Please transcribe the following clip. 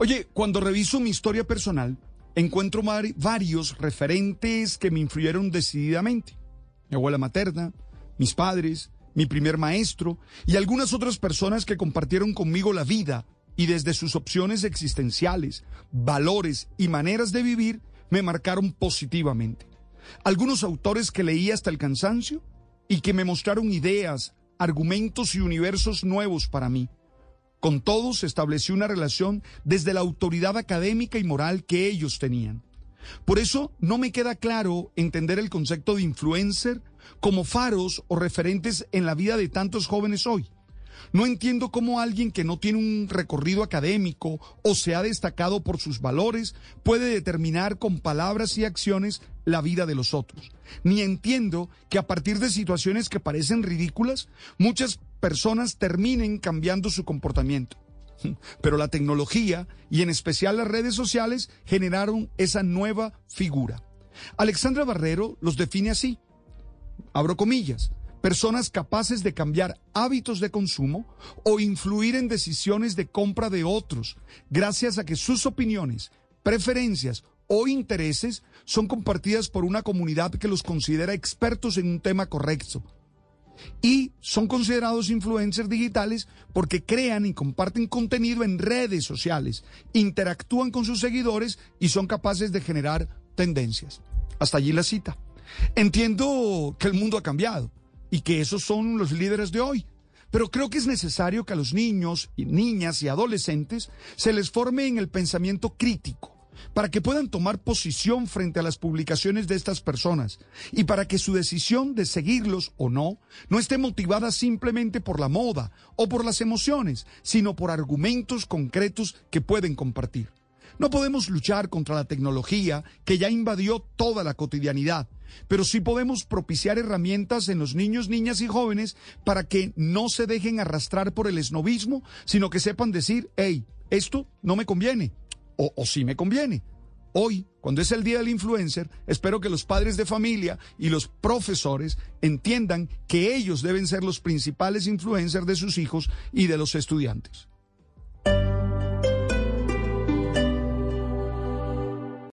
Oye, cuando reviso mi historia personal, encuentro varios referentes que me influyeron decididamente. Mi abuela materna, mis padres, mi primer maestro y algunas otras personas que compartieron conmigo la vida y desde sus opciones existenciales, valores y maneras de vivir me marcaron positivamente. Algunos autores que leí hasta el cansancio y que me mostraron ideas, argumentos y universos nuevos para mí. Con todos establecí una relación desde la autoridad académica y moral que ellos tenían. Por eso no me queda claro entender el concepto de influencer como faros o referentes en la vida de tantos jóvenes hoy. No entiendo cómo alguien que no tiene un recorrido académico o se ha destacado por sus valores puede determinar con palabras y acciones la vida de los otros. Ni entiendo que a partir de situaciones que parecen ridículas, muchas personas terminen cambiando su comportamiento. Pero la tecnología y en especial las redes sociales generaron esa nueva figura. Alexandra Barrero los define así. Abro comillas personas capaces de cambiar hábitos de consumo o influir en decisiones de compra de otros, gracias a que sus opiniones, preferencias o intereses son compartidas por una comunidad que los considera expertos en un tema correcto. Y son considerados influencers digitales porque crean y comparten contenido en redes sociales, interactúan con sus seguidores y son capaces de generar tendencias. Hasta allí la cita. Entiendo que el mundo ha cambiado y que esos son los líderes de hoy. Pero creo que es necesario que a los niños niñas y adolescentes se les forme en el pensamiento crítico para que puedan tomar posición frente a las publicaciones de estas personas y para que su decisión de seguirlos o no no esté motivada simplemente por la moda o por las emociones, sino por argumentos concretos que pueden compartir. No podemos luchar contra la tecnología que ya invadió toda la cotidianidad, pero sí podemos propiciar herramientas en los niños, niñas y jóvenes para que no se dejen arrastrar por el esnovismo, sino que sepan decir, hey, esto no me conviene, o, o sí me conviene. Hoy, cuando es el Día del Influencer, espero que los padres de familia y los profesores entiendan que ellos deben ser los principales influencers de sus hijos y de los estudiantes.